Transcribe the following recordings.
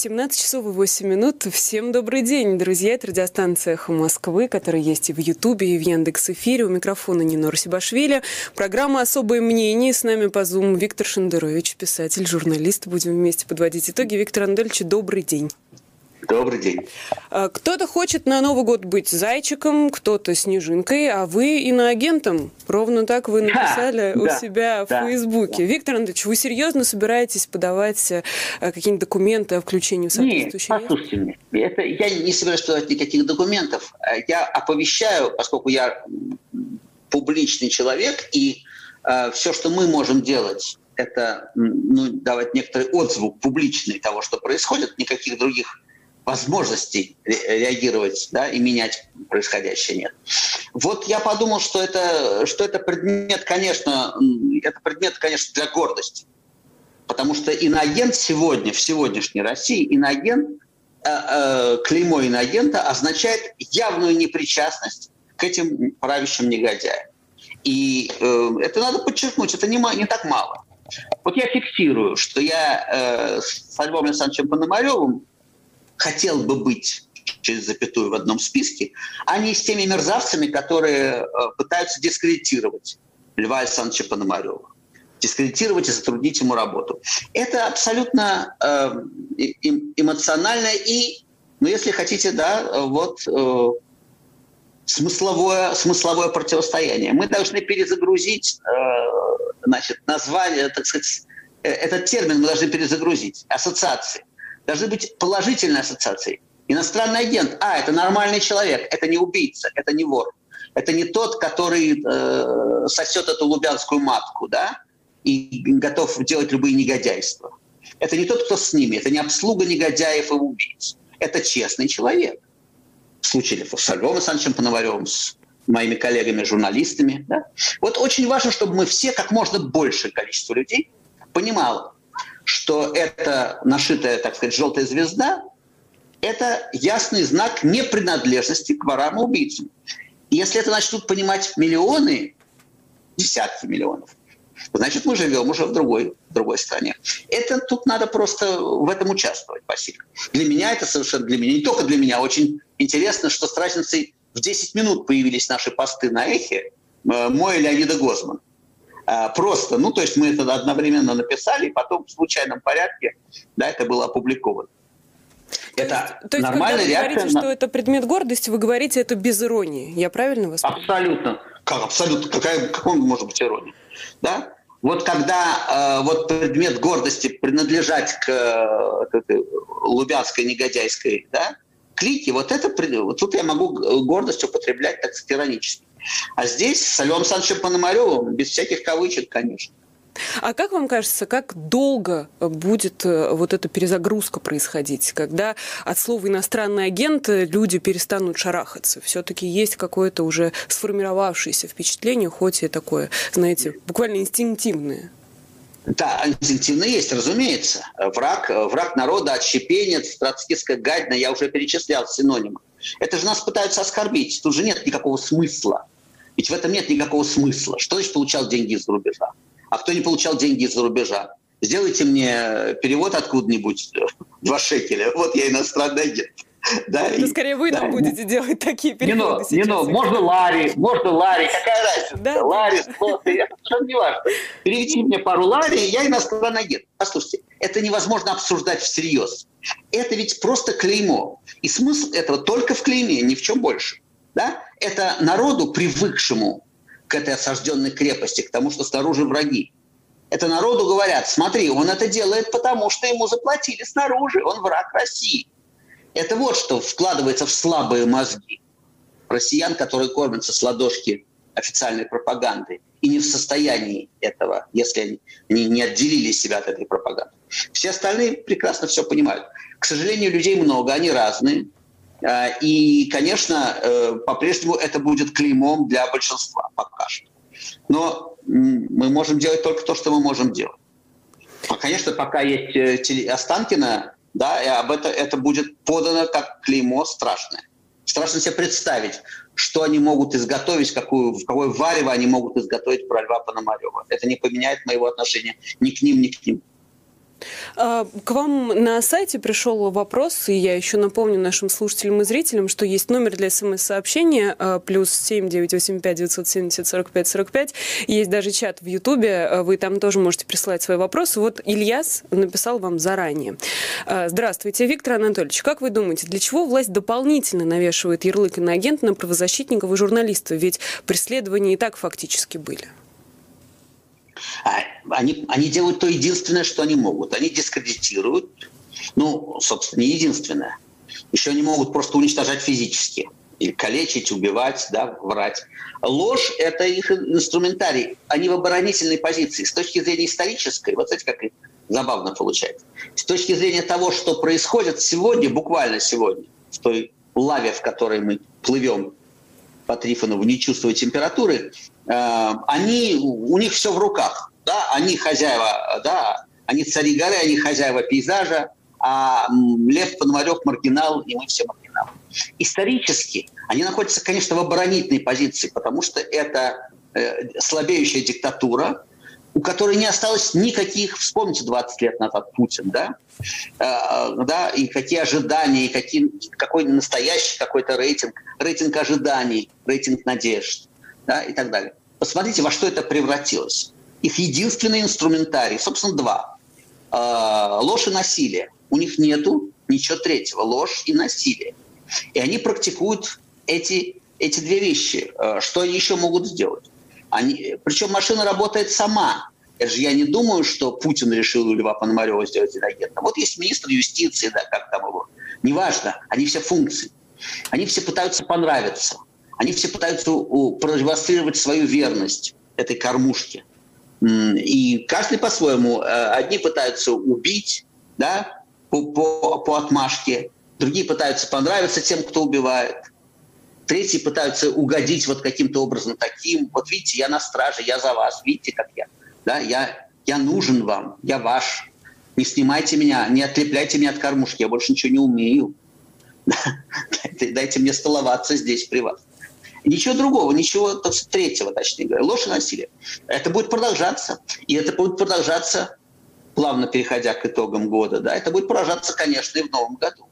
17 часов и 8 минут. Всем добрый день, друзья. Это радиостанция «Эхо Москвы», которая есть и в Ютубе, и в Яндекс.Эфире. У микрофона Нина Сибашвили. Программа «Особое мнение». С нами по Zoom Виктор Шендерович, писатель, журналист. Будем вместе подводить итоги. Виктор Анатольевич, добрый день. Добрый день. А, кто-то хочет на Новый год быть зайчиком, кто-то снежинкой, а вы иноагентом. Ровно так вы написали да, у да, себя в да, Фейсбуке. Да. Виктор Андреевич, вы серьезно собираетесь подавать э, какие-нибудь документы о включении в соответствующие? Нет, послушайте меня. Это, я не собираюсь подавать никаких документов. Я оповещаю, поскольку я публичный человек, и э, все, что мы можем делать, это ну, давать некоторый отзвук публичный того, что происходит, никаких других возможностей реагировать да, и менять происходящее нет. Вот я подумал, что это, что это предмет, конечно, это предмет, конечно, для гордости. Потому что иноагент сегодня, в сегодняшней России, иноагент, э, э, клеймо иноагента означает явную непричастность к этим правящим негодяям. И э, это надо подчеркнуть, это не, не так мало. Вот я фиксирую, что я э, с Львом Александровичем Пономаревым хотел бы быть через запятую в одном списке, а не с теми мерзавцами, которые э, пытаются дискредитировать Льва Александровича Пономарева дискредитировать и затруднить ему работу. Это абсолютно э, эмоционально и, ну, если хотите, да, вот э, смысловое, смысловое противостояние. Мы должны перезагрузить, э, значит, название, так сказать, этот термин мы должны перезагрузить, ассоциации должны быть положительные ассоциации. Иностранный агент, а, это нормальный человек, это не убийца, это не вор. Это не тот, который э, сосет эту лубянскую матку, да, и готов делать любые негодяйства. Это не тот, кто с ними, это не обслуга негодяев и убийц. Это честный человек. В случае с Львом Александровичем Пономаревым, с моими коллегами-журналистами. Да? Вот очень важно, чтобы мы все, как можно большее количество людей, понимало, что это нашитая, так сказать, желтая звезда, это ясный знак непринадлежности к ворам и убийцам. И если это начнут понимать миллионы, десятки миллионов, значит, мы живем уже в другой, в другой стране. Это тут надо просто в этом участвовать, спасибо. Для меня это совершенно, для меня, не только для меня, очень интересно, что с разницей в 10 минут появились наши посты на эхе, э, мой и Леонида Гозман. А, просто, ну, то есть мы это одновременно написали, и потом в случайном порядке, да, это было опубликовано. То это то есть, нормальная когда вы реакция говорите, на... что это предмет гордости, вы говорите это без иронии. Я правильно вас понимаю? Абсолютно. Как, абсолютно. Какая, какой может быть ирония? Да? Вот когда э, вот предмет гордости принадлежать к, к, к лубянской негодяйской да, клике, вот это вот тут я могу гордость употреблять так сказать, иронически. А здесь с Львом Александровичем Пономаревым, без всяких кавычек, конечно. А как вам кажется, как долго будет э, вот эта перезагрузка происходить, когда от слова иностранный агент люди перестанут шарахаться? Все-таки есть какое-то уже сформировавшееся впечатление, хоть и такое, знаете, буквально инстинктивное. Да, инстинктивно есть, разумеется. Враг, враг народа, отщепенец, троцкистская гадина, я уже перечислял синонимы. Это же нас пытаются оскорбить. Тут же нет никакого смысла. Ведь в этом нет никакого смысла. Что значит получал деньги из-за рубежа? А кто не получал деньги из-за рубежа? Сделайте мне перевод откуда-нибудь, два шекеля. Вот я иностранный агент. Да, Это скорее вы да, нам будете делать такие переводы не, но, не, но, можно Ларри, можно Ларри, какая разница? Да, Ларри, Слоты, совершенно не важно. Переведите мне пару Ларри, я иностранный агент. Послушайте, это невозможно обсуждать всерьез. Это ведь просто клеймо. И смысл этого только в клейме, ни в чем больше. Да? Это народу, привыкшему к этой осажденной крепости, к тому, что снаружи враги. Это народу говорят, смотри, он это делает потому, что ему заплатили снаружи, он враг России. Это вот что вкладывается в слабые мозги россиян, которые кормятся с ладошки официальной пропаганды и не в состоянии этого, если они не отделили себя от этой пропаганды. Все остальные прекрасно все понимают. К сожалению, людей много, они разные. А, и, конечно, э, по-прежнему это будет клеймом для большинства пока что. Но мы можем делать только то, что мы можем делать. Конечно, пока есть э, Останкина, да, и об это, это будет подано как клеймо страшное. Страшно себе представить, что они могут изготовить, какую, в какое варево они могут изготовить про Льва Пономарева. Это не поменяет моего отношения ни к ним, ни к ним. А, к вам на сайте пришел вопрос, и я еще напомню нашим слушателям и зрителям, что есть номер для смс-сообщения а, плюс 7 985 970 45 45. Есть даже чат в Ютубе, а, вы там тоже можете присылать свои вопросы. Вот Ильяс написал вам заранее. Здравствуйте, Виктор Анатольевич. Как вы думаете, для чего власть дополнительно навешивает ярлык иноагент на правозащитников и журналистов? Ведь преследования и так фактически были. А, они, они делают то единственное, что они могут. Они дискредитируют, ну, собственно, не единственное. Еще они могут просто уничтожать физически. Или калечить, убивать, да, врать. Ложь – это их инструментарий. Они в оборонительной позиции. С точки зрения исторической, вот знаете, как забавно получается. С точки зрения того, что происходит сегодня, буквально сегодня, в той лаве, в которой мы плывем по Трифонову, не чувствуя температуры, они, у них все в руках. Да? Они хозяева, да, они цари горы, они хозяева пейзажа, а Лев Пономарев маргинал, и мы все маргиналы. Исторически они находятся, конечно, в оборонительной позиции, потому что это э, слабеющая диктатура, у которой не осталось никаких, вспомните 20 лет назад Путин, да, э, да, и какие ожидания, и какие, какой настоящий какой-то рейтинг, рейтинг ожиданий, рейтинг надежд, да, и так далее. Посмотрите, во что это превратилось. Их единственный инструментарий, собственно, два. Э, ложь и насилие. У них нету ничего третьего. Ложь и насилие. И они практикуют эти, эти две вещи. Э, что они еще могут сделать? Они, причем машина работает сама. Это же я не думаю, что Путин решил Льва Пономарева сделать инагентом. Вот есть министр юстиции, да, как там его. Неважно, они все функции. Они все пытаются понравиться. Они все пытаются продемонстрировать свою верность этой кормушке. И каждый по-своему. Э, одни пытаются убить, да, по, по, по отмашке. Другие пытаются понравиться тем, кто убивает. Третьи пытаются угодить вот каким-то образом таким. Вот видите, я на страже, я за вас. Видите, как я. Да, я, я нужен вам, я ваш. Не снимайте меня, не отлепляйте меня от кормушки, я больше ничего не умею. Дайте мне столоваться здесь при вас. Ничего другого, ничего так, третьего, точнее говоря. Ложь и насилие. Это будет продолжаться. И это будет продолжаться, плавно переходя к итогам года, да, это будет продолжаться, конечно, и в новом году.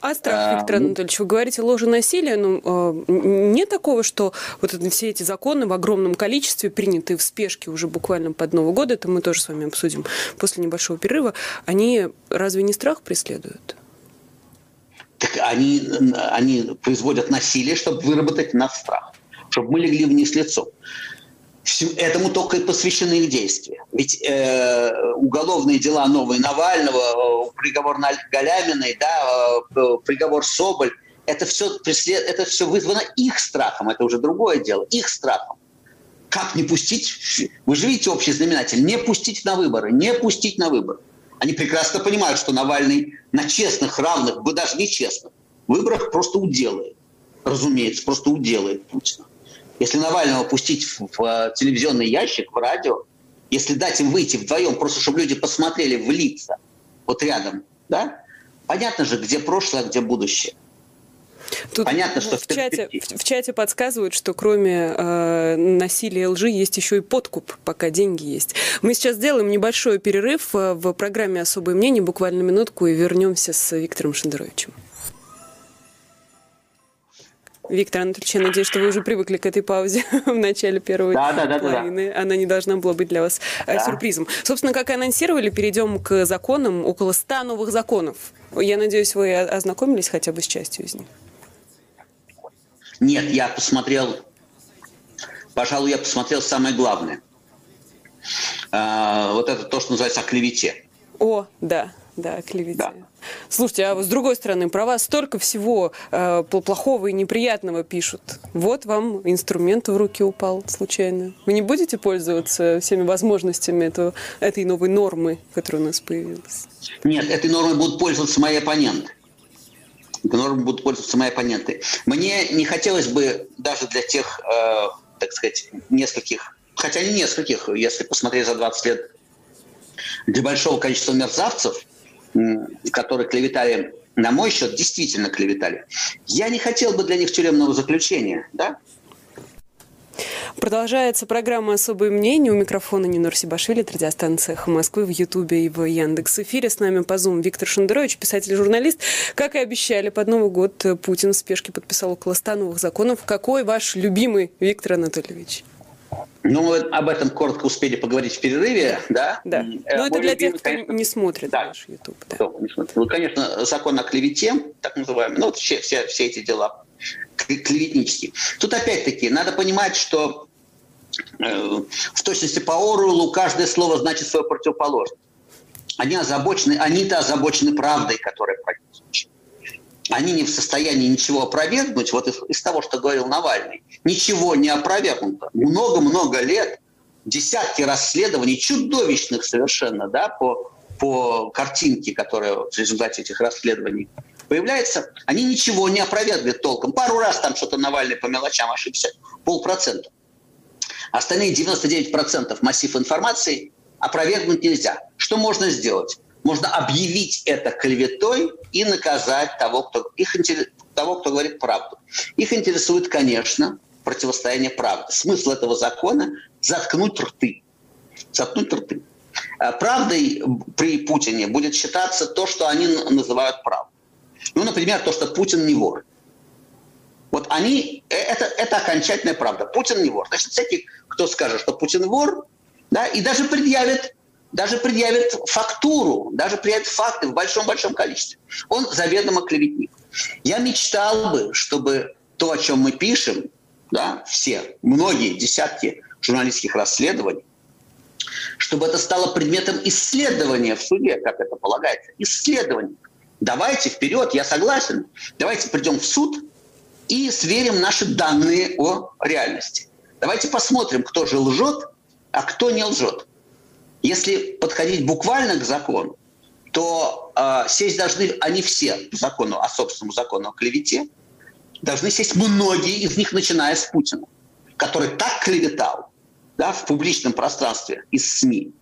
А страх, Виктор а, Анатольевич, вы говорите ложь и насилие, но э, нет такого, что вот это, все эти законы в огромном количестве, принятые в спешке уже буквально под Новый год, это мы тоже с вами обсудим после небольшого перерыва, они разве не страх преследуют? Так они, они производят насилие, чтобы выработать нас страх, чтобы мы легли вниз лицом этому только и посвящены их действия. Ведь э, уголовные дела новые Навального, э, приговор на Галяминой, да, э, приговор Соболь, это все, преслед... это все вызвано их страхом, это уже другое дело, их страхом. Как не пустить, вы же видите общий знаменатель, не пустить на выборы, не пустить на выборы. Они прекрасно понимают, что Навальный на честных, равных, бы даже нечестных выборах просто уделает. Разумеется, просто уделает Путина. Если Навального пустить в, в э, телевизионный ящик, в радио, если дать им выйти вдвоем, просто чтобы люди посмотрели в лица, вот рядом, да, понятно же, где прошлое, а где будущее. Тут Понятно, что в чате, в, в чате подсказывают, что кроме э, насилия лжи есть еще и подкуп, пока деньги есть. Мы сейчас сделаем небольшой перерыв э, в программе «Особое мнение», буквально минутку, и вернемся с Виктором Шендеровичем. Виктор Анатольевич, я надеюсь, что вы уже привыкли к этой паузе в начале первой да, да, да, половины. Да, да. Она не должна была быть для вас э, да. сюрпризом. Собственно, как и анонсировали, перейдем к законам. Около 100 новых законов. Я надеюсь, вы ознакомились хотя бы с частью из них. Нет, я посмотрел, пожалуй, я посмотрел самое главное. А, вот это то, что называется о клевете. О, да, да, о клевете. Да. Слушайте, а с другой стороны, про вас столько всего э, плохого и неприятного пишут. Вот вам инструмент в руки упал случайно. Вы не будете пользоваться всеми возможностями этого, этой новой нормы, которая у нас появилась? Нет, этой нормой будут пользоваться мои оппоненты. Нормой будут пользоваться мои оппоненты. Мне не хотелось бы даже для тех, э, так сказать, нескольких, хотя не нескольких, если посмотреть за 20 лет, для большого количества мерзавцев – которые клеветали на мой счет, действительно клеветали. Я не хотел бы для них тюремного заключения, да? Продолжается программа «Особое мнение». У микрофона Нинор Сибашвили, радиостанция «Эхо Москвы» в Ютубе и в Яндекс Эфире. С нами по Zoom Виктор Шендерович, писатель и журналист. Как и обещали, под Новый год Путин в спешке подписал около 100 новых законов. Какой ваш любимый, Виктор Анатольевич? Ну, мы об этом коротко успели поговорить в перерыве, да? Да. Но э, это для тех, кто конечно, не смотрит да. наш YouTube. Да. Ну, конечно, закон о клевете, так называемый, ну, вот все, все, все эти дела клеветнические. Тут опять-таки надо понимать, что э, в точности по Оруэллу каждое слово значит свою противоположность. Они озабочены, они-то озабочены правдой, которая практически они не в состоянии ничего опровергнуть, вот из, из того, что говорил Навальный, ничего не опровергнуто. Много-много лет, десятки расследований, чудовищных совершенно, да, по, по картинке, которая в результате этих расследований появляется, они ничего не опровергли толком. Пару раз там что-то Навальный по мелочам ошибся, полпроцента. Остальные 99% массив информации опровергнуть нельзя. Что можно сделать? можно объявить это клеветой и наказать того, кто, их, того, кто говорит правду. Их интересует, конечно, противостояние правды. Смысл этого закона – заткнуть рты. Заткнуть рты. А правдой при Путине будет считаться то, что они называют правдой. Ну, например, то, что Путин не вор. Вот они, э, это, это окончательная правда. Путин не вор. Значит, всякий, кто скажет, что Путин вор, да, и даже предъявит даже предъявит фактуру, даже предъявит факты в большом-большом количестве. Он заведомо клеветник. Я мечтал бы, чтобы то, о чем мы пишем, да, все, многие десятки журналистских расследований, чтобы это стало предметом исследования в суде, как это полагается. Исследование. Давайте вперед, я согласен. Давайте придем в суд и сверим наши данные о реальности. Давайте посмотрим, кто же лжет, а кто не лжет. Если подходить буквально к закону, то э, сесть должны они все по закону, о собственному закону о клевете, должны сесть многие из них, начиная с Путина, который так клеветал да, в публичном пространстве из СМИ.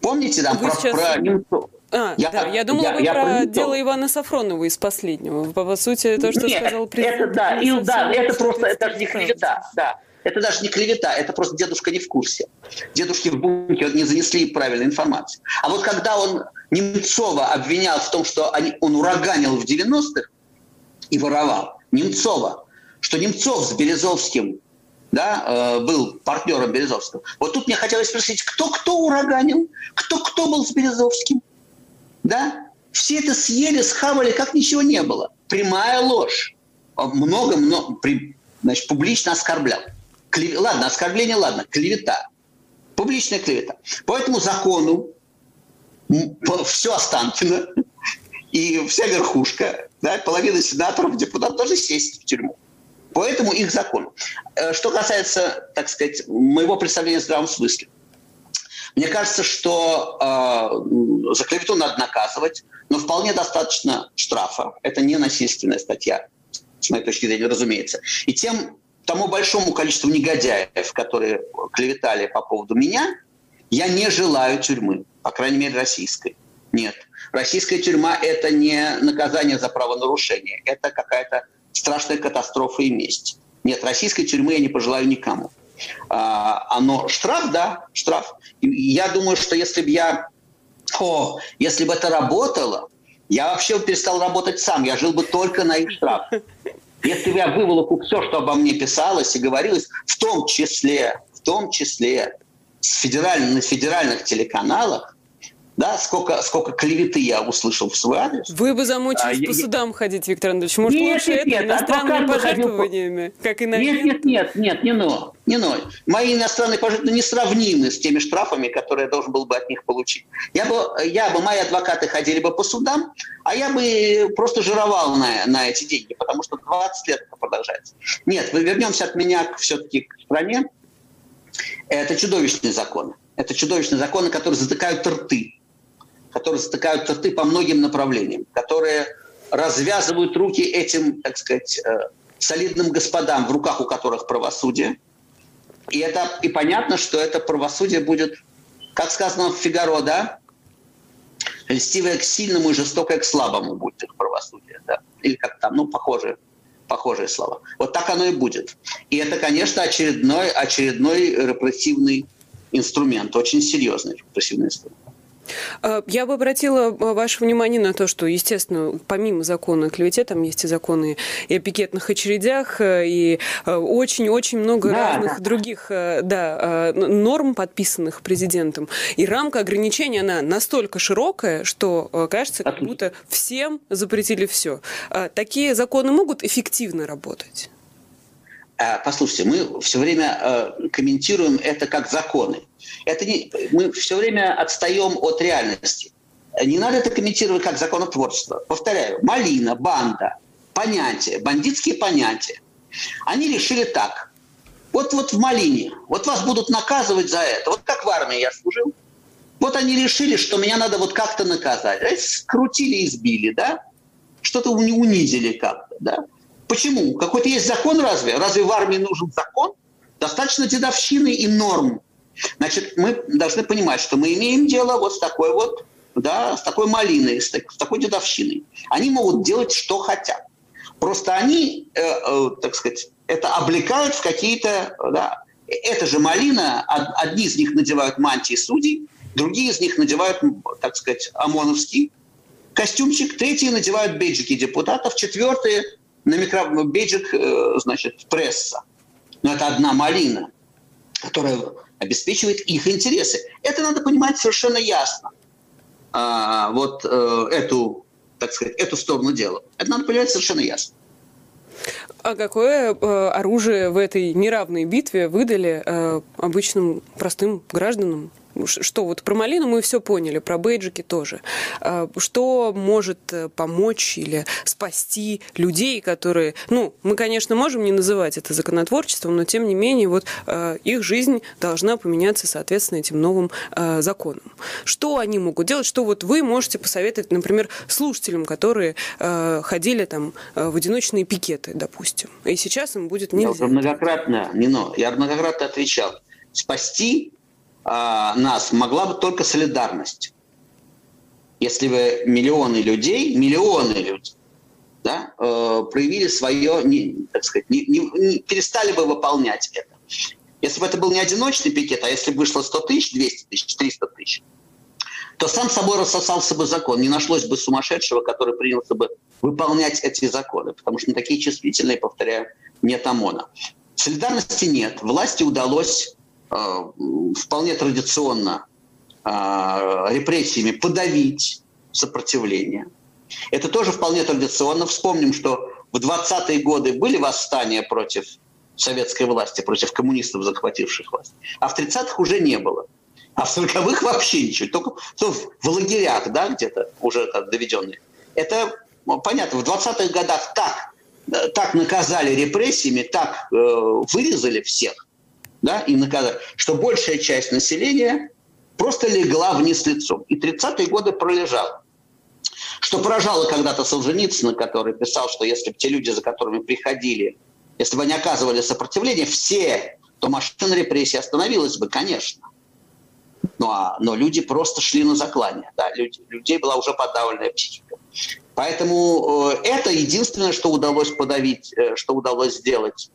Помните там про, сейчас... про Немцова? А, я, да, я думала, я, вы я про про дело Ивана Сафронова из последнего. По, по сути, то, что Нет, сказал президент. Это, да, и, да, это просто это же не клевета. Да. Это даже не клевета, это просто дедушка не в курсе. Дедушки в бункер не занесли правильной информации. А вот когда он Немцова обвинял в том, что они, он ураганил в 90-х и воровал, Немцова, что Немцов с Березовским да, э, был партнером Березовского. Вот тут мне хотелось спросить, кто кто ураганил, кто кто был с Березовским, да? Все это съели, схавали, как ничего не было. Прямая ложь. Много-много, значит, публично оскорблял. Клев... Ладно, оскорбление, ладно, клевета. Публичная клевета. По этому закону все Останкино и вся верхушка, да, половина сенаторов, депутатов должны сесть в тюрьму. По этому их закону. Э, что касается, так сказать, моего представления в здравом смысле. Мне кажется, что э, за клевету надо наказывать, но вполне достаточно штрафа. Это не насильственная статья, с моей точки зрения, разумеется. И тем тому большому количеству негодяев, которые клеветали по поводу меня, я не желаю тюрьмы, по крайней мере, российской. Нет. Российская тюрьма – это не наказание за правонарушение, это какая-то страшная катастрофа и месть. Нет, российской тюрьмы я не пожелаю никому. А, оно штраф, да, штраф. Я думаю, что если бы я, о, если бы это работало, я вообще перестал работать сам, я жил бы только на их штраф. Если я выволоку все, что обо мне писалось и говорилось, в том числе, в том числе с федеральных, на федеральных телеканалах, да, сколько, сколько клеветы я услышал в свой адрес. Вы бы замучились а, по я, судам ходить, Виктор Андреевич. Может, нет, лучше нет, это нет, иностранными пожертвованиями, по... как и на Нет, нет, нет, нет, не но, не но. Мои иностранные пожертвования несравнимы с теми штрафами, которые я должен был бы от них получить. Я бы, я бы, мои адвокаты ходили бы по судам, а я бы просто жировал на, на эти деньги, потому что 20 лет это продолжается. Нет, мы вернемся от меня все-таки к стране. Это чудовищные законы. Это чудовищные законы, которые затыкают рты которые затыкают рты по многим направлениям, которые развязывают руки этим, так сказать, э, солидным господам, в руках у которых правосудие. И это и понятно, что это правосудие будет, как сказано в Фигаро, да, льстивое к сильному и жестокое к слабому будет их правосудие, да, или как там, ну, похоже, похожие слова. Вот так оно и будет. И это, конечно, очередной, очередной репрессивный инструмент, очень серьезный репрессивный инструмент. А, я бы обратила а, ваше внимание на то, что, естественно, помимо закона о клевете, там есть и законы и о пикетных очередях, э, и э, очень-очень много да, разных да. других э, да, норм, подписанных президентом. И рамка ограничений, она настолько широкая, что кажется, как будто всем запретили все. Такие законы могут эффективно работать? Послушайте, мы все время комментируем это как законы. Это не, мы все время отстаем от реальности. Не надо это комментировать как законотворчество. Повторяю, малина, банда, понятия, бандитские понятия. Они решили так. Вот, вот в малине, вот вас будут наказывать за это. Вот как в армии я служил. Вот они решили, что меня надо вот как-то наказать. Скрутили и сбили, да? Что-то унизили как-то, да? Почему? Какой-то есть закон разве? Разве в армии нужен закон? Достаточно дедовщины и норм Значит, мы должны понимать, что мы имеем дело вот с такой вот, да, с такой малиной, с, так, с такой дедовщиной. Они могут делать, что хотят. Просто они, э, э, так сказать, это облекают в какие-то, да, это же малина, одни из них надевают мантии судей, другие из них надевают, так сказать, ОМОНовский костюмчик, третьи надевают бейджики депутатов, четвертые на микро... бейджик, э, значит, пресса. Но это одна малина, которая обеспечивает их интересы. Это надо понимать совершенно ясно. А, вот э, эту, так сказать, эту сторону дела. Это надо понимать совершенно ясно. А какое э, оружие в этой неравной битве выдали э, обычным простым гражданам? Что вот про малину мы все поняли, про бейджики тоже. А, что может э, помочь или спасти людей, которые, ну, мы, конечно, можем не называть это законотворчеством, но тем не менее вот э, их жизнь должна поменяться соответственно этим новым э, законам. Что они могут делать, что вот вы можете посоветовать, например, слушателям, которые ходили там в одиночные пикеты, допустим, и сейчас им будет нельзя. Я многократно, Нино, я многократно отвечал, спасти нас могла бы только солидарность. Если бы миллионы людей, миллионы людей, да, э, проявили свое, не, так сказать, не, не, не, перестали бы выполнять это. Если бы это был не одиночный пикет, а если бы вышло 100 тысяч, 200 тысяч, 300 тысяч, то сам собой рассосался бы закон. Не нашлось бы сумасшедшего, который принялся бы выполнять эти законы, потому что на такие чувствительные, повторяю, нет ОМОНа. Солидарности нет. Власти удалось вполне традиционно э, репрессиями подавить сопротивление. Это тоже вполне традиционно. Вспомним, что в 20-е годы были восстания против советской власти, против коммунистов, захвативших власть. А в 30-х уже не было. А в 40-х вообще ничего. Только ну, в лагерях, да, где-то уже так доведенные. Это ну, понятно. В 20-х годах так, э, так наказали репрессиями, так э, вырезали всех, да, и наказать, что большая часть населения просто легла вниз лицом. И 30-е годы пролежал. Что поражало когда-то Солженицына, который писал, что если бы те люди, за которыми приходили, если бы они оказывали сопротивление, все, то машина репрессии остановилась бы, конечно. Ну, а, но люди просто шли на заклание. Да, люди, людей была уже подавленная психика. Поэтому э, это единственное, что удалось подавить, э, что удалось сделать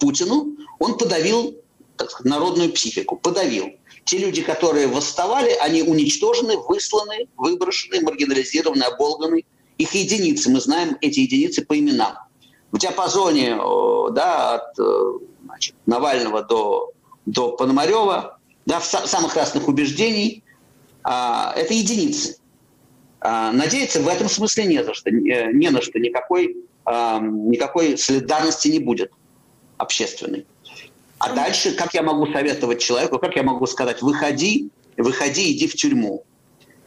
Путину, он подавил так сказать, народную психику, подавил. Те люди, которые восставали, они уничтожены, высланы, выброшены, маргинализированы, оболганы. Их единицы, мы знаем эти единицы по именам. В диапазоне да, от э, значит, Навального до, до Пономарева, да, в самых разных убеждений, а, это единицы. А, надеяться в этом смысле не за что, не, не на что, никакой, а, никакой солидарности не будет общественный. А дальше, как я могу советовать человеку, как я могу сказать, выходи, выходи, иди в тюрьму.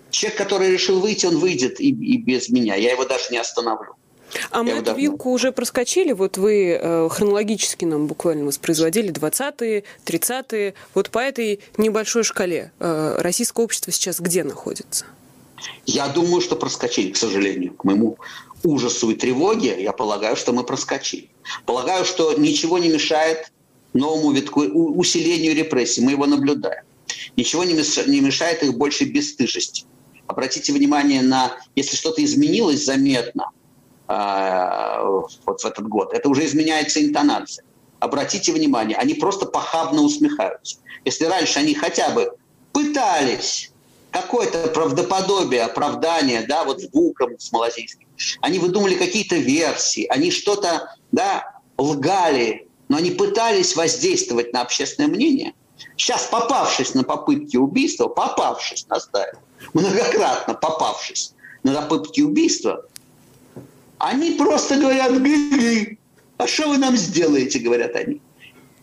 Человек, который решил выйти, он выйдет и, и без меня. Я его даже не остановлю. А мы эту вилку уже проскочили? Вот вы э, хронологически нам буквально воспроизводили 20-е, 30-е. Вот по этой небольшой шкале э, российское общество сейчас где находится? Я думаю, что проскочили, к сожалению, к моему ужасу и тревоге, я полагаю, что мы проскочили. Полагаю, что ничего не мешает новому витку, усилению репрессий. Мы его наблюдаем. Ничего не мешает их больше бесстыжести. Обратите внимание на, если что-то изменилось заметно а, вот в этот год, это уже изменяется интонация. Обратите внимание, они просто похабно усмехаются. Если раньше они хотя бы пытались какое-то правдоподобие, оправдание, да, вот с Буком, с Малазийским, они выдумали какие-то версии, они что-то, да, лгали, но они пытались воздействовать на общественное мнение. Сейчас, попавшись на попытки убийства, попавшись, настаиваю, многократно попавшись на попытки убийства, они просто говорят, Гы-гы, а что вы нам сделаете, говорят они.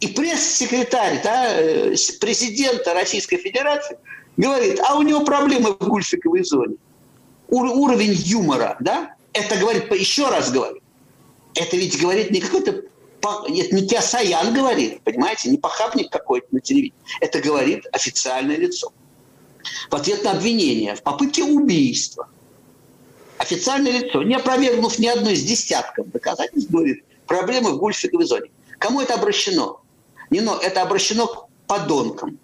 И пресс-секретарь да, э, президента Российской Федерации говорит, а у него проблемы в гульфиковой зоне. Ур- уровень юмора, да, это говорит, еще раз говорю, это ведь говорит не какой-то это не Киасаян говорит, понимаете, не похабник какой-то на телевидении. Это говорит официальное лицо. В ответ на обвинение в попытке убийства официальное лицо, не опровергнув ни одной из десятков доказательств, говорит, проблемы в гульфиковой зоне. Кому это обращено? Не, но это обращено к подонкам,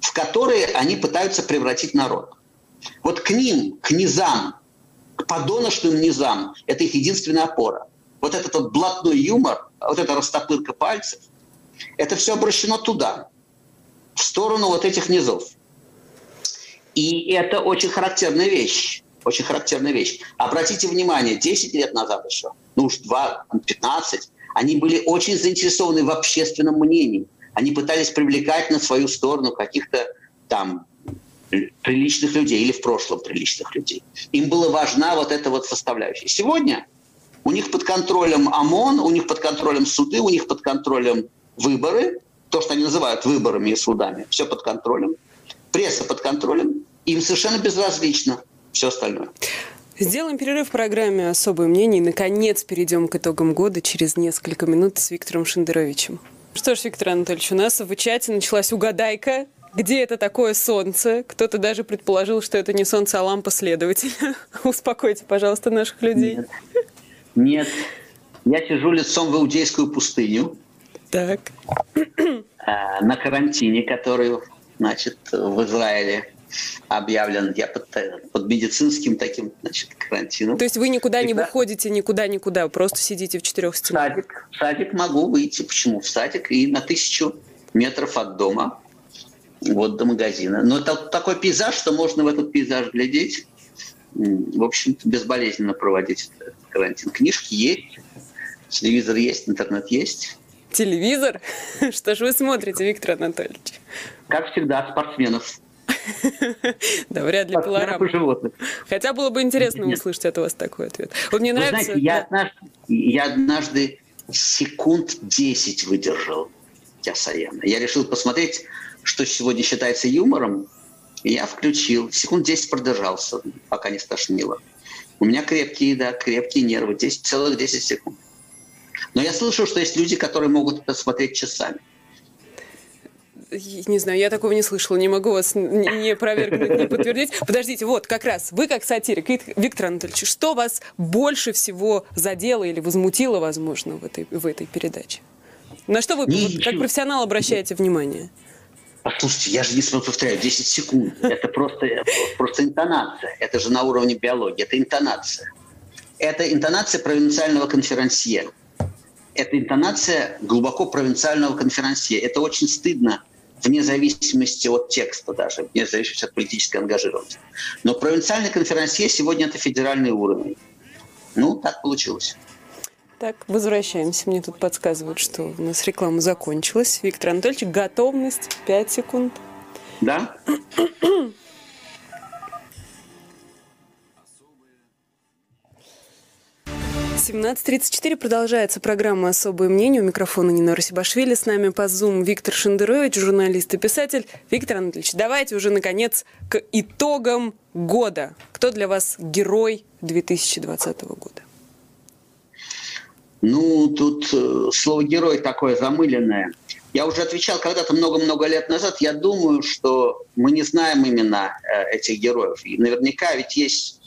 в которые они пытаются превратить народ. Вот к ним, к низам, к подоношным низам, это их единственная опора. Вот этот вот блатной юмор, вот эта растопырка пальцев, это все обращено туда, в сторону вот этих низов. И это очень характерная вещь. Очень характерная вещь. Обратите внимание, 10 лет назад еще, ну уж 2, 15, они были очень заинтересованы в общественном мнении. Они пытались привлекать на свою сторону каких-то там приличных людей или в прошлом приличных людей. Им была важна вот эта вот составляющая. Сегодня у них под контролем ОМОН, у них под контролем суды, у них под контролем выборы, то, что они называют выборами и судами, все под контролем. Пресса под контролем, им совершенно безразлично все остальное. Сделаем перерыв в программе «Особое мнение» и, наконец, перейдем к итогам года через несколько минут с Виктором Шендеровичем. Что ж, Виктор Анатольевич, у нас в чате началась угадайка. Где это такое солнце? Кто-то даже предположил, что это не солнце, а лампа следователя. Успокойте, пожалуйста, наших людей. Нет. Нет. Я сижу лицом в Иудейскую пустыню. Так. Э, на карантине, который, значит, в Израиле объявлен. Я под, под медицинским таким, значит, карантином. То есть вы никуда не выходите, никуда, никуда, просто сидите в четырех стенах? В садик, в садик могу выйти. Почему? В садик и на тысячу метров от дома, вот до магазина. Но это такой пейзаж, что можно в этот пейзаж глядеть. В общем-то, безболезненно проводить карантин. Книжки есть, телевизор есть, интернет есть. Телевизор? Что же вы смотрите, Виктор Анатольевич? Как всегда, спортсменов. Да, вряд ли пилорама. животных. Хотя было бы интересно услышать от вас такой ответ. Вот мне нравится... Я однажды, секунд 10 выдержал Ясаяна. Я решил посмотреть, что сегодня считается юмором, и я включил. Секунд 10 продержался, пока не стошнило. У меня крепкие, да, крепкие нервы, 10, целых 10 секунд. Но я слышал, что есть люди, которые могут это смотреть часами не знаю, я такого не слышала, не могу вас не опровергнуть, не подтвердить. Подождите, вот как раз вы как сатирик, Виктор Анатольевич, что вас больше всего задело или возмутило, возможно, в этой, в этой передаче? На что вы вот, как профессионал обращаете внимание? Послушайте, я же не повторяю, 10 секунд. Это просто, просто интонация. Это же на уровне биологии. Это интонация. Это интонация провинциального конферансье. Это интонация глубоко провинциального конферансье. Это очень стыдно вне зависимости от текста даже, вне зависимости от политической ангажированности. Но провинциальный конферансье сегодня это федеральный уровень. Ну, так получилось. Так, возвращаемся. Мне тут подсказывают, что у нас реклама закончилась. Виктор Анатольевич, готовность 5 секунд. Да? 17.34 продолжается программа «Особое мнение». У микрофона Нина Русибашвили. С нами по Zoom Виктор Шендерович, журналист и писатель. Виктор Анатольевич, давайте уже, наконец, к итогам года. Кто для вас герой 2020 года? Ну, тут э, слово «герой» такое замыленное. Я уже отвечал когда-то много-много лет назад. Я думаю, что мы не знаем имена э, этих героев. И наверняка ведь есть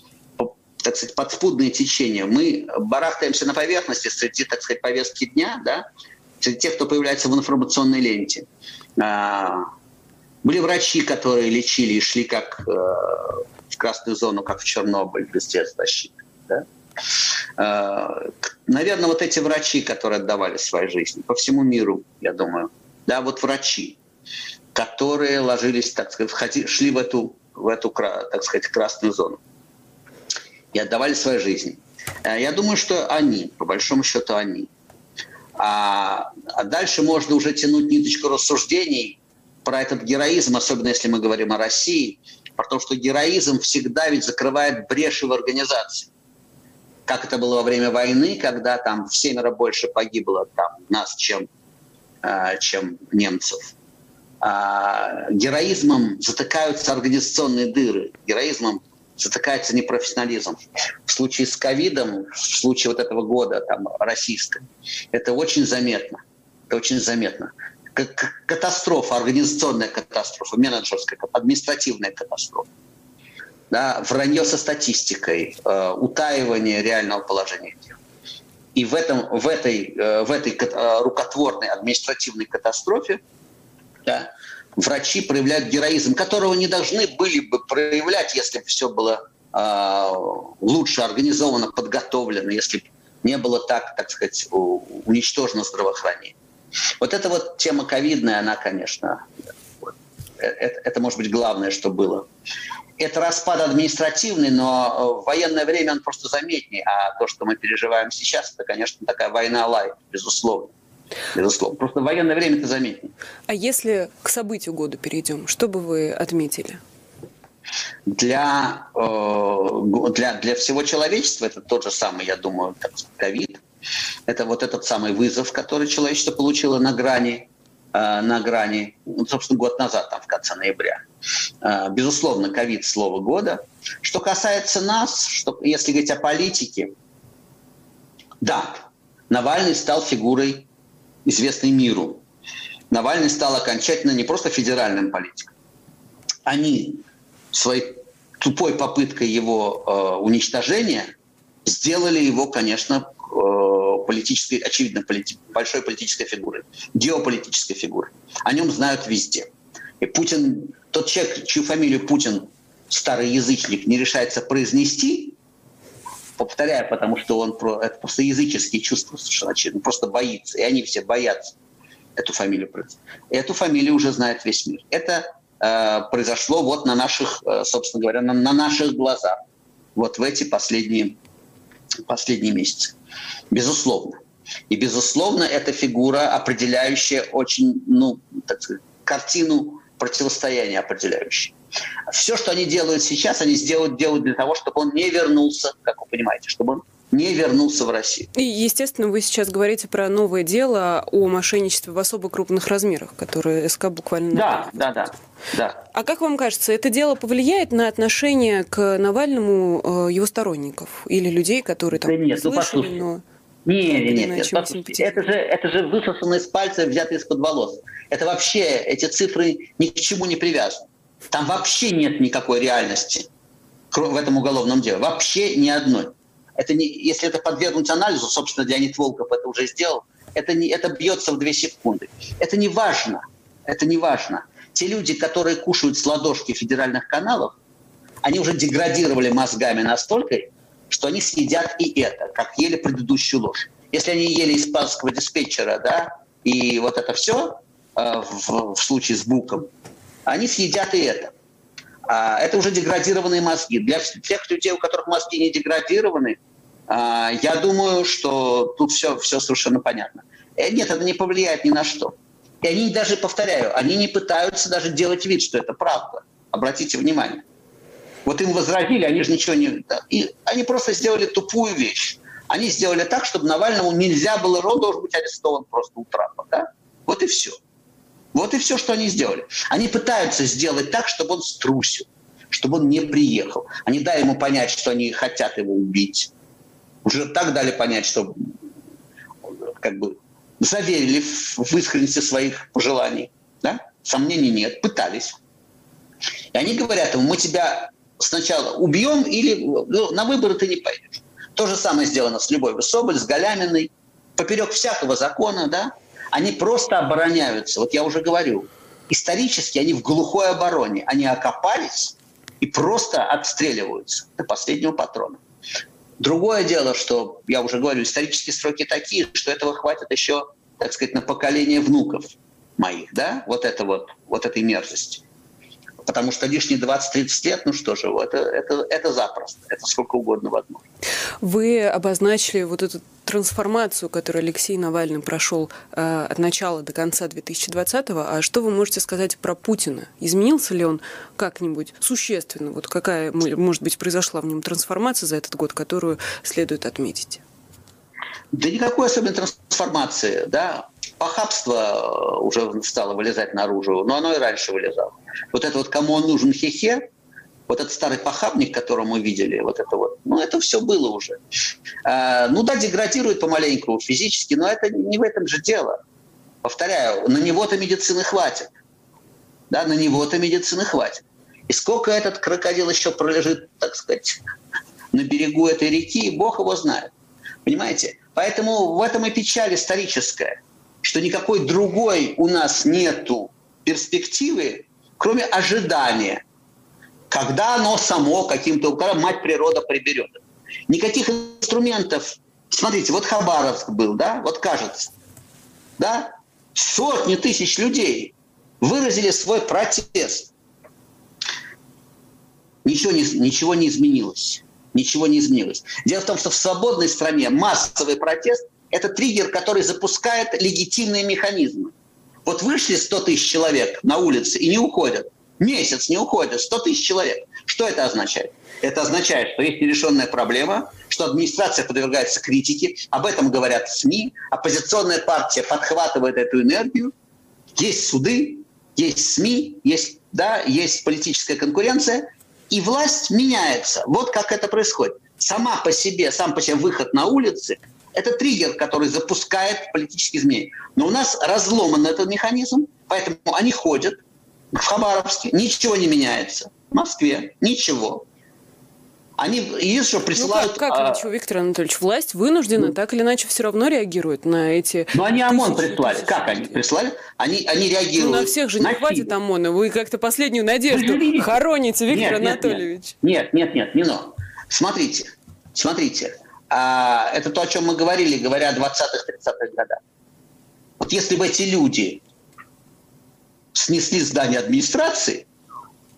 так сказать, подспудные течения. Мы барахтаемся на поверхности среди, так сказать, повестки дня, да, среди тех, кто появляется в информационной ленте. А, были врачи, которые лечили и шли как э, в красную зону, как в Чернобыль, без средств защиты. Да? Э, наверное, вот эти врачи, которые отдавали свои жизни по всему миру, я думаю, да, вот врачи, которые ложились, так сказать, шли в эту, в эту, так сказать, красную зону и отдавали свои жизни. Э, я думаю, что они, по большому счету, они. А, а дальше можно уже тянуть ниточку рассуждений про этот героизм, особенно если мы говорим о России, про то, что героизм всегда ведь закрывает бреши в организации. Как это было во время войны, когда там в семеро больше погибло там, нас, чем, э, чем немцев. А, героизмом затыкаются организационные дыры. Героизмом затыкается непрофессионализм. В случае с ковидом, в случае вот этого года там, российского, это очень заметно. Это очень заметно. Как катастрофа, организационная катастрофа, менеджерская, административная катастрофа. Да, вранье со статистикой, э, утаивание реального положения дел. И в, этом, в этой, э, в этой э, рукотворной административной катастрофе да, врачи проявляют героизм, которого не должны были бы проявлять, если бы все было э, лучше организовано, подготовлено, если бы не было так, так сказать, уничтожено здравоохранение. Вот эта вот тема ковидная, она, конечно, это, это может быть главное, что было. Это распад административный, но в военное время он просто заметнее. А то, что мы переживаем сейчас, это, конечно, такая война лайт, безусловно безусловно. Просто в военное время это заметнее. А если к событию года перейдем, что бы вы отметили? Для, э, для, для всего человечества это тот же самый, я думаю, ковид. Это вот этот самый вызов, который человечество получило на грани, э, на грани, ну, собственно, год назад, там, в конце ноября. Э, безусловно, ковид – слово года. Что касается нас, что, если говорить о политике, да, Навальный стал фигурой известный миру. Навальный стал окончательно не просто федеральным политиком. Они своей тупой попыткой его э, уничтожения сделали его, конечно, э, политической, очевидно, полити, большой политической фигурой, геополитической фигурой. О нем знают везде. И Путин, тот человек, чью фамилию Путин, старый язычник, не решается произнести, повторяю, потому что он про, это просто языческие чувства совершенно очевидно, просто боится, и они все боятся эту фамилию. Эту фамилию уже знает весь мир. Это э, произошло вот на наших, э, собственно говоря, на, на наших глазах, вот в эти последние, последние месяцы. Безусловно. И, безусловно, эта фигура, определяющая очень, ну, так сказать, картину противостояния определяющая. Все, что они делают сейчас, они сделают, делают для того, чтобы он не вернулся, как вы понимаете, чтобы он не вернулся в Россию. И, естественно, вы сейчас говорите про новое дело о мошенничестве в особо крупных размерах, которое СК буквально... Да, да, да, да. А как вам кажется, это дело повлияет на отношение к Навальному э, его сторонников или людей, которые там да нет, ну, слышали, ну, но... Не, не, нет, нет, послушайте, это же, это же высосано из пальца, взято из-под волос. Это вообще, эти цифры ни к чему не привязаны. Там вообще нет никакой реальности в этом уголовном деле. Вообще ни одной. Это не, если это подвергнуть анализу, собственно, Леонид Волков это уже сделал, это, не, это бьется в две секунды. Это не важно. Это не важно. Те люди, которые кушают с ладошки федеральных каналов, они уже деградировали мозгами настолько, что они съедят и это, как ели предыдущую ложь. Если они ели испанского диспетчера, да, и вот это все э, в, в случае с Буком, они съедят и это. А, это уже деградированные мозги. Для тех людей, у которых мозги не деградированы, а, я думаю, что тут все, все совершенно понятно. Э, нет, это не повлияет ни на что. И они даже, повторяю, они не пытаются даже делать вид, что это правда. Обратите внимание. Вот им возразили, они же ничего не... И они просто сделали тупую вещь. Они сделали так, чтобы Навальному нельзя было, он должен быть арестован просто у Трампа. Да? Вот и все. Вот и все, что они сделали. Они пытаются сделать так, чтобы он струсил, чтобы он не приехал. Они дали ему понять, что они хотят его убить. Уже так дали понять, что как бы заверили в искренности своих пожеланий. Да? Сомнений нет, пытались. И они говорят ему, мы тебя сначала убьем или ну, на выборы ты не пойдешь. То же самое сделано с Любовью Соболь, с Галяминой, поперек всякого закона, да, они просто обороняются. Вот я уже говорю, исторически они в глухой обороне. Они окопались и просто отстреливаются до последнего патрона. Другое дело, что, я уже говорю, исторические сроки такие, что этого хватит еще, так сказать, на поколение внуков моих, да, вот это вот, вот этой мерзости. Потому что лишние 20-30 лет, ну что же, это, это, это запросто, это сколько угодно возможно. Вы обозначили вот эту трансформацию, которую Алексей Навальный прошел э, от начала до конца 2020-го. А что вы можете сказать про Путина? Изменился ли он как-нибудь существенно? Вот какая, может быть, произошла в нем трансформация за этот год, которую следует отметить? Да никакой особенной трансформации, да. Похабство э, уже стало вылезать наружу, но оно и раньше вылезало. Вот это вот кому он нужен хехе, вот этот старый похабник, которого мы видели, вот это вот, ну это все было уже. А, ну да, деградирует помаленьку физически, но это не в этом же дело. Повторяю, на него-то медицины хватит. Да, на него-то медицины хватит. И сколько этот крокодил еще пролежит, так сказать, на берегу этой реки, Бог его знает. Понимаете? Поэтому в этом и печаль историческая, что никакой другой у нас нету перспективы, кроме ожидания, когда оно само каким-то, когда мать природа приберет. Никаких инструментов. Смотрите, вот Хабаровск был, да, вот кажется, да, сотни тысяч людей выразили свой протест. Ничего не, ничего не изменилось ничего не изменилось. Дело в том, что в свободной стране массовый протест – это триггер, который запускает легитимные механизмы. Вот вышли 100 тысяч человек на улице и не уходят. Месяц не уходят, 100 тысяч человек. Что это означает? Это означает, что есть нерешенная проблема, что администрация подвергается критике, об этом говорят СМИ, оппозиционная партия подхватывает эту энергию, есть суды, есть СМИ, есть, да, есть политическая конкуренция, и власть меняется. Вот как это происходит. Сама по себе, сам по себе выход на улицы – это триггер, который запускает политические изменения. Но у нас разломан этот механизм, поэтому они ходят в Хабаровске, ничего не меняется. В Москве ничего. Они есть что присылают... Ну как, как а... ничего, Виктор Анатольевич, власть вынуждена ну, так или иначе все равно реагирует на эти... Ну они ОМОН прислали. Тысяч. Как они прислали? Они, они реагируют. Ну на всех же не на хватит силу. ОМОНа. Вы как-то последнюю надежду хороните, Виктор нет, Анатольевич. Нет, нет, нет, не но. Смотрите, смотрите. А, это то, о чем мы говорили, говоря о 20-30-х годах. Вот если бы эти люди снесли здание администрации,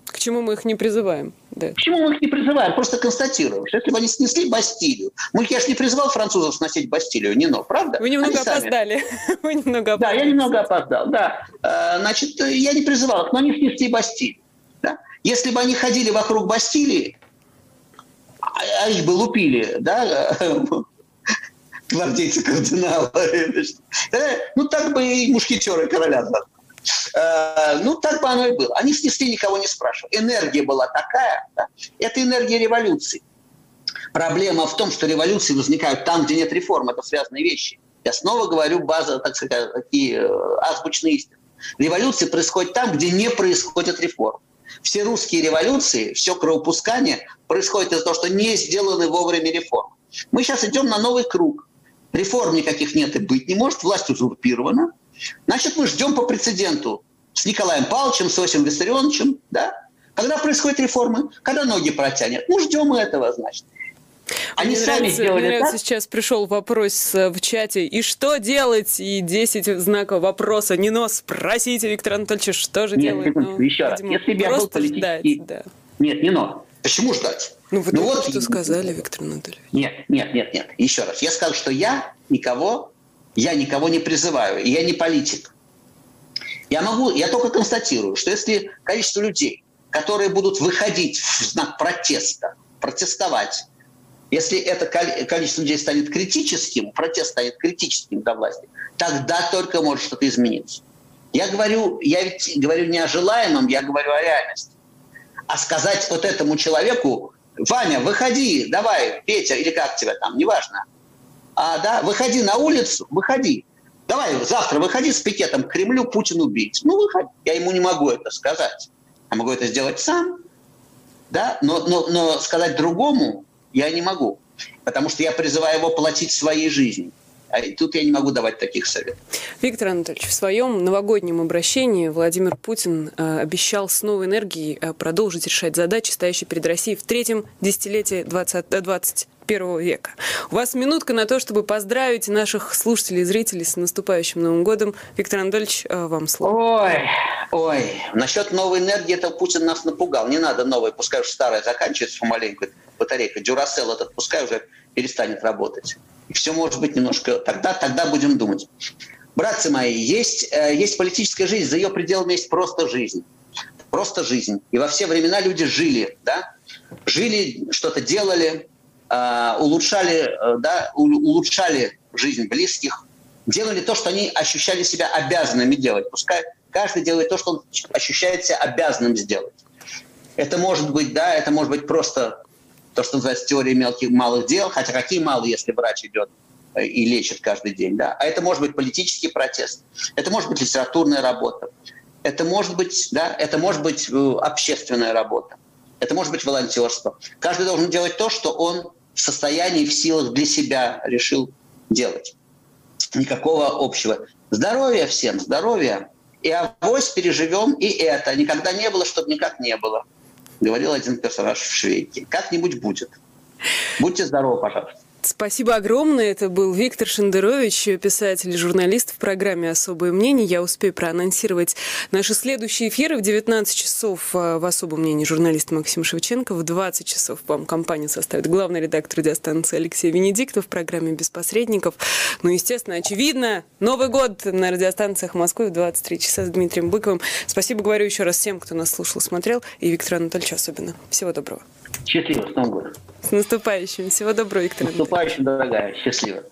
к чему мы их не призываем? Да. К чему мы их не призываем? Просто констатируем, что если бы они снесли Бастилию, мы, я же не призвал французов сносить Бастилию, не но, правда? Вы немного они опоздали. Вы немного опоздали. Да, я немного опоздал, да. Э, значит, я не призывал их, но они снесли Бастилию. Да? Если бы они ходили вокруг Бастилии, а, а их бы лупили, да, гвардейцы кардинала, ну так бы и мушкетеры короля. Э, ну, так бы оно и было. Они снесли, никого не спрашивали. Энергия была такая. Да? Это энергия революции. Проблема в том, что революции возникают там, где нет реформ. Это связанные вещи. Я снова говорю база, так сказать, такие э, азбучные истины. Революции происходят там, где не происходит реформ. Все русские революции, все кровопускание происходит из-за того, что не сделаны вовремя реформы. Мы сейчас идем на новый круг. Реформ никаких нет и быть не может, власть узурпирована – Значит, мы ждем по прецеденту с Николаем Павловичем, с Осием Виссарионовичем, да? Когда происходят реформы, когда ноги протянет. Ну, ждем этого, значит. Они мне сами нравится, сделали мне нравится, так. сейчас пришел вопрос э, в чате. И что делать? И 10 знаков вопроса. Не нос, спросите Виктор Анатольевич, что же Нет, делать? Секунду, ну, еще раз. Если бы я был политический... Ждать, да. Нет, не но. Почему ждать? Ну, вы ну, вот что сказали, Виктор Анатольевич. Нет, нет, нет, нет. Еще раз. Я сказал, что я никого я никого не призываю, и я не политик. Я могу, я только констатирую, что если количество людей, которые будут выходить в знак протеста, протестовать, если это количество людей станет критическим, протест станет критическим до власти, тогда только может что-то измениться. Я говорю, я ведь говорю не о желаемом, я говорю о реальности. А сказать вот этому человеку, Ваня, выходи, давай, Петя, или как тебя там, неважно, а, да, выходи на улицу, выходи. Давай завтра выходи с пикетом к Кремлю, Путин убить. Ну, выходи. Я ему не могу это сказать. Я могу это сделать сам, да, но, но, но сказать другому я не могу, потому что я призываю его платить своей жизнью. А тут я не могу давать таких советов. Виктор Анатольевич, в своем новогоднем обращении Владимир Путин э, обещал с новой энергией э, продолжить решать задачи, стоящие перед Россией в третьем десятилетии 20, 20 21 века. У вас минутка на то, чтобы поздравить наших слушателей и зрителей с наступающим Новым годом. Виктор Анатольевич, э, вам слово. Ой, ой. Насчет новой энергии, это Путин нас напугал. Не надо новой, пускай уже старая заканчивается помаленьку. Батарейка Дюрасел этот пускай уже перестанет работать. И все может быть немножко... Тогда, тогда будем думать. Братцы мои, есть, э, есть политическая жизнь, за ее пределами есть просто жизнь. Просто жизнь. И во все времена люди жили, да? Жили, что-то делали, э, улучшали, э, да, улучшали жизнь близких, делали то, что они ощущали себя обязанными делать. Пускай каждый делает то, что он ощущает себя обязанным сделать. Это может быть, да, это может быть просто то, что называется теория мелких малых дел, хотя какие малые, если врач идет э, и лечит каждый день, да. А это может быть политический протест, это может быть литературная работа, это может быть, да, это может быть общественная работа, это может быть волонтерство. Каждый должен делать то, что он в состоянии, в силах для себя решил делать. Никакого общего. Здоровья всем, здоровья. И авось переживем и это. Никогда не было, чтобы никак не было говорил один персонаж в Швейке. Как-нибудь будет. Будьте здоровы, пожалуйста. Спасибо огромное. Это был Виктор Шендерович, писатель и журналист в программе «Особое мнение». Я успею проанонсировать наши следующие эфиры. В 19 часов э, в «Особом мнении» журналист Максим Шевченко. В 20 часов вам компанию составит главный редактор радиостанции Алексей Венедиктов в программе «Без посредников». Ну, естественно, очевидно, Новый год на радиостанциях Москвы в 23 часа с Дмитрием Быковым. Спасибо говорю еще раз всем, кто нас слушал, смотрел, и Виктору Анатольевичу особенно. Всего доброго. Счастливо, с Новым годом. С наступающим. Всего доброго, Виктор С наступающим, дорогая. Счастливо.